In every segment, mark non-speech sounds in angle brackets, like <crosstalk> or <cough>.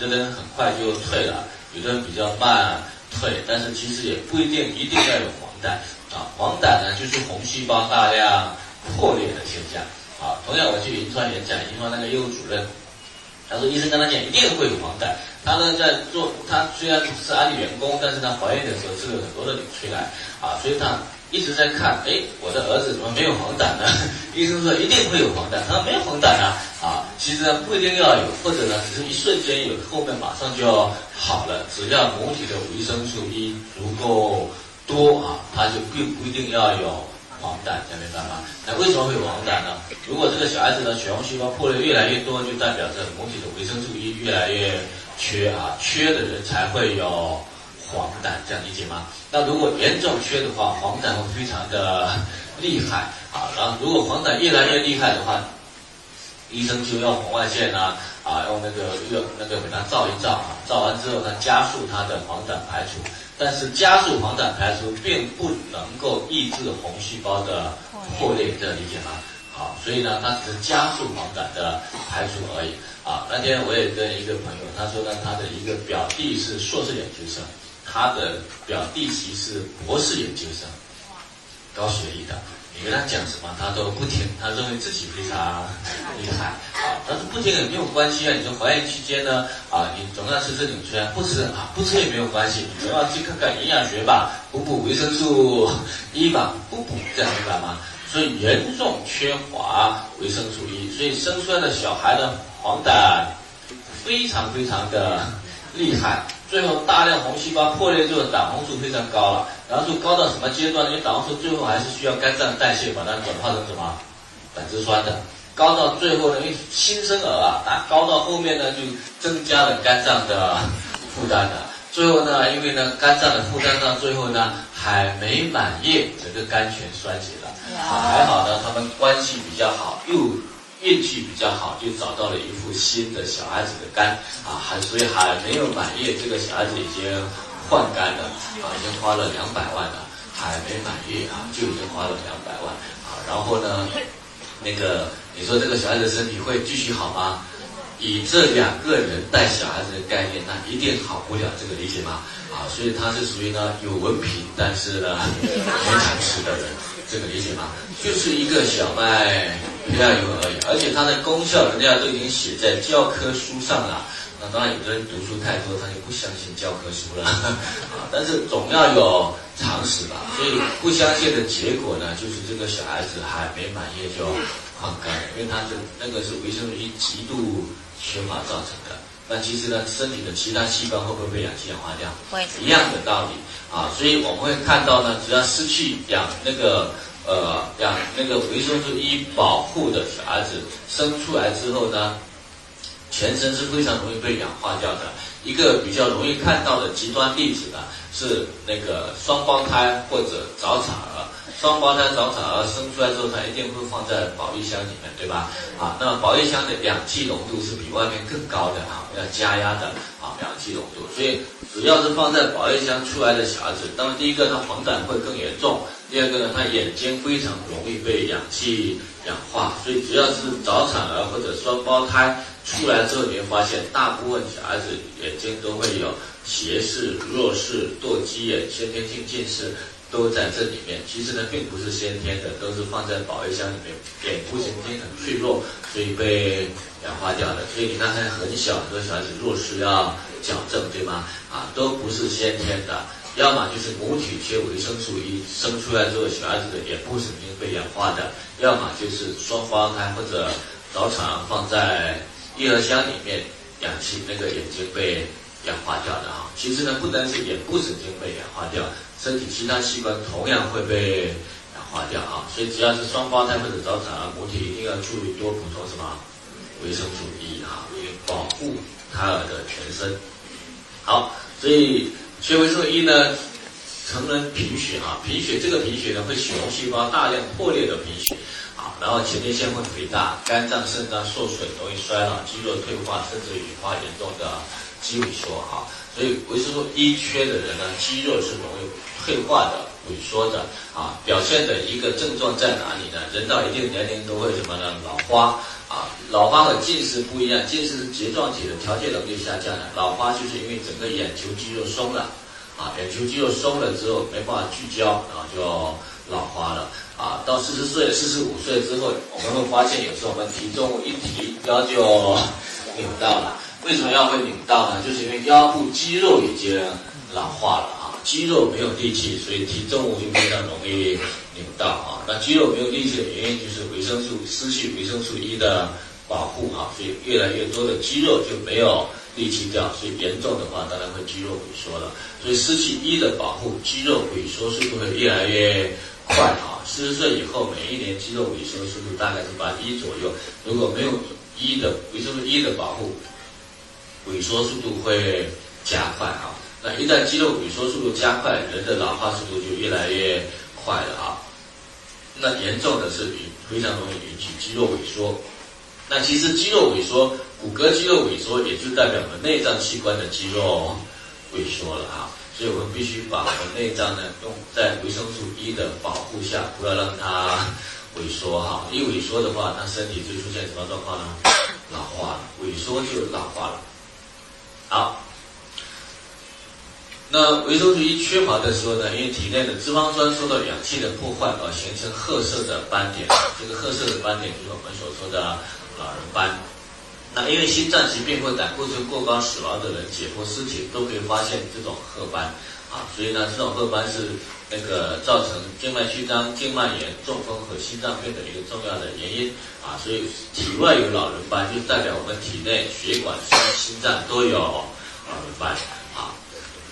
有的人很快就退了，有的人比较慢退，但是其实也不一定一定要有黄疸啊。黄疸呢，就是红细胞大量破裂的现象啊。同样，我去银川演讲，银川那个业务主任，他说医生跟他讲一定会有黄疸。他呢在做，他虽然是安利员工，但是他怀孕的时候吃了很多的纽崔莱啊，所以他。一直在看，哎，我的儿子怎么没有黄疸呢？医生说一定会有黄疸，他说没有黄疸啊，啊，其实呢不一定要有，或者呢只是一瞬间有，后面马上就要好了。只要母体的维生素 E 足够多啊，它就并不一定要有黄疸，明白吗？那为什么会有黄疸呢？如果这个小孩子的血红细胞破裂越来越多，就代表着母体的维生素 E 越来越缺啊，缺的人才会有。黄疸这样理解吗？那如果严重缺的话，黄疸会非常的厉害啊。然后如果黄疸越来越厉害的话，医生就用红外线啊啊，用那个用那个给他照一照啊，照完之后呢，加速他的黄疸排除。但是加速黄疸排除并不能够抑制红细胞的破裂，这理解吗？好，所以呢，它只是加速黄疸的排除而已啊。那天我也跟一个朋友，他说呢，他的一个表弟是硕士研究生。他的表弟其实博士研究生，高学历的，你跟他讲什么他都不听，他认为自己非常 <laughs> 厉害啊。但是不听也没有关系啊。你说怀孕期间呢啊，你总要吃这纽崔莱，不吃啊，不吃也没有关系，你总要去看看营养学吧，补补维生素 E 吧，不补这样明白吗？所以严重缺乏维生素 E，所以生出来的小孩的黄疸非常非常的厉害。最后大量红细胞破裂之后，胆红素非常高了，然后就高到什么阶段呢？因为胆红素最后还是需要肝脏代谢把它转化成什么胆汁酸的，高到最后呢，因为新生儿啊，那高到后面呢，就增加了肝脏的负担了。最后呢，因为呢肝脏的负担到最后呢还没满月，整个肝全衰竭了。还好呢，他们关系比较好，又。运气比较好，就找到了一副新的小孩子的肝啊，还所以还没有满月，这个小孩子已经换肝了啊，已经花了两百万了，还没满月啊，就已经花了两百万啊。然后呢，那个你说这个小孩子身体会继续好吗？以这两个人带小孩子的概念，那一定好不了，这个理解吗？啊，所以他是属于呢有文凭，但是呢没常识的人。这个理解吗？就是一个小麦胚芽油而已，而且它的功效人家都已经写在教科书上了。那当然，有的人读书太多，他就不相信教科书了 <laughs> 啊。但是总要有常识吧。所以不相信的结果呢，就是这个小孩子还没满月就换肝，因为他是那个是维生素 E 极度缺乏造成的。那其实呢，身体的其他器官会不会被氧气氧化掉？会，一样的道理啊。所以我们会看到呢，只要失去氧那个呃氧那个维生素 E 保护的小孩子生出来之后呢，全身是非常容易被氧化掉的。一个比较容易看到的极端例子呢，是那个双胞胎或者早产儿。双胞胎早产儿生出来之后，它一定会放在保育箱里面，对吧？啊，那么保育箱的氧气浓度是比外面更高的啊，要加压的啊，氧气浓度。所以主要是放在保育箱出来的小孩子，那么第一个他黄疸会更严重，第二个呢，他眼睛非常容易被氧气氧化。所以只要是早产儿或者双胞胎出来之后，你会发现大部分小孩子眼睛都会有斜视、弱视、堕鸡眼、先天性近视。都在这里面，其实呢，并不是先天的，都是放在保卫箱里面，眼部神经很脆弱，所以被氧化掉的。所以你看，还很小，很多小孩子弱视要矫正，对吗？啊，都不是先天的，要么就是母体缺维生素 E，生出来之后小孩子的眼部神经被氧化的，要么就是双胞胎或者早产放在婴儿箱里面，氧气那个眼睛被氧化掉的哈。其实呢，不单是眼部神经被氧化掉。身体其他器官同样会被氧化掉啊，所以只要是双胞胎或者早产儿，母体一定要注意多补充什么维生素 E 啊，以保护胎儿的全身。好，所以缺维生素 E 呢，成人贫血啊，贫血这个贫血呢会血红细胞大量破裂的贫血啊，然后前列腺会肥大，肝脏肾脏受损，容易衰老，肌肉退化，甚至引发严重的肌萎缩啊。所以维生素 E 缺的人呢，肌肉是容易退化的、萎缩的啊。表现的一个症状在哪里呢？人到一定年龄都会什么呢？老花啊，老花和近视不一样，近视是睫状体的调节能力下降了，老花就是因为整个眼球肌肉松了，啊，眼球肌肉松了之后没办法聚焦，然后就老花了，啊，到四十岁、四十五岁之后，我们会发现有时候我们提重物一提，腰就扭到了。为什么要会扭到呢？就是因为腰部肌肉已经老化了啊，肌肉没有力气，所以提重物就非常容易扭到啊。那肌肉没有力气的原因就是维生素失去维生素 E 的保护啊，所以越来越多的肌肉就没有力气掉，所以严重的话当然会肌肉萎缩了。所以失去一的保护，肌肉萎缩速度会越来越快啊。四十岁以后，每一年肌肉萎缩速度大概是百分一左右。如果没有一的维生素 E 的保护，萎缩速度会加快啊，那一旦肌肉萎缩速度加快，人的老化速度就越来越快了啊。那严重的是非常容易引起肌肉萎缩。那其实肌肉萎缩，骨骼肌肉萎缩，也就代表我们内脏器官的肌肉萎缩了啊。所以我们必须把我们内脏呢，用在维生素 E 的保护下，不要让它萎缩哈。一萎缩的话，那身体就出现什么状况呢？老化了，萎缩就老化了。好，那维生素 E 缺乏的时候呢，因为体内的脂肪酸受到氧气的破坏而形成褐色的斑点，这个褐色的斑点就是我们所说的老人斑。那因为心脏疾病或胆固醇过高死亡的人解剖尸体都可以发现这种褐斑啊，所以呢，这种褐斑是那个造成静脉曲张、静脉炎、中风和心脏病的一个重要的原因啊，所以体外有老人斑，就代表我们体内血管、心脏都有老人斑。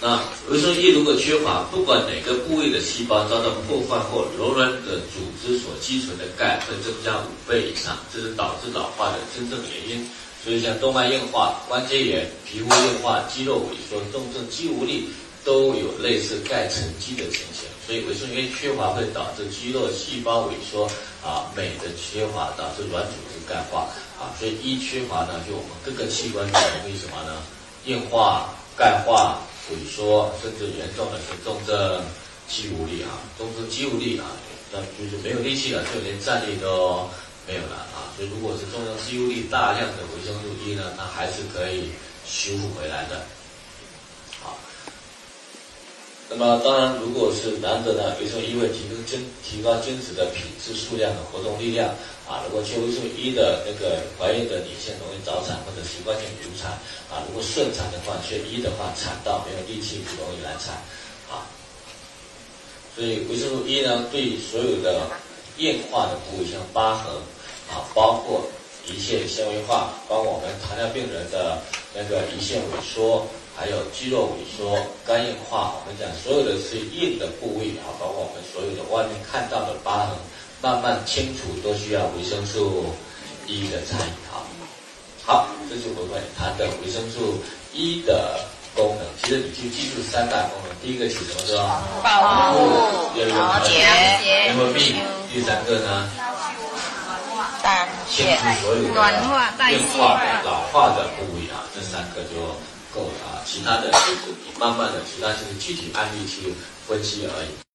那维生素 E 如果缺乏，不管哪个部位的细胞遭到破坏或柔软的组织所积存的钙会增加五倍以上，这是导致老化的真正原因。所以像动脉硬化、关节炎、皮肤硬化、肌肉萎缩、重症肌无力，都有类似钙沉积的情形。所以维生素 E 缺乏会导致肌肉细胞萎缩啊，镁的缺乏导致软组织钙化啊。所以 E 缺乏呢，就我们各个器官都容易什么呢？硬化、钙化。萎缩，甚至严重的是重症肌无力啊，重症肌无力啊，那就是没有力气了，就连站立都没有了啊。所以如果是重症肌无力，大量的维生素 E 呢，它还是可以修复回来的。好，那么当然，如果是男的呢，维生素 E 会提升精提高精子的品质、数量和活动力量。啊，如果缺维生素 E 的那个怀孕的女性容易早产或者习惯性流产。啊，如果顺产的话，缺 E 的话，产道没有力气，不容易难产。啊，所以维生素 E 呢，对所有的硬化的部位，像疤痕，啊，包括胰腺纤维化，包括我们糖尿病人的那个胰腺萎缩，还有肌肉萎缩、肝硬化，我们讲所有的是硬的部位啊，包括我们所有的外面看到的疤痕。慢慢清除都需要维生素 E 的参与哈。好，这是我们谈的维生素 E 的功能。其实你就记住三大功能：第一个是什么作用？保护、调节、内分泌；第三个呢？代清除所有的硬化、老化的部位啊。这三个就够了啊。其他的就是你慢慢的，其他就是具体案例去分析而已。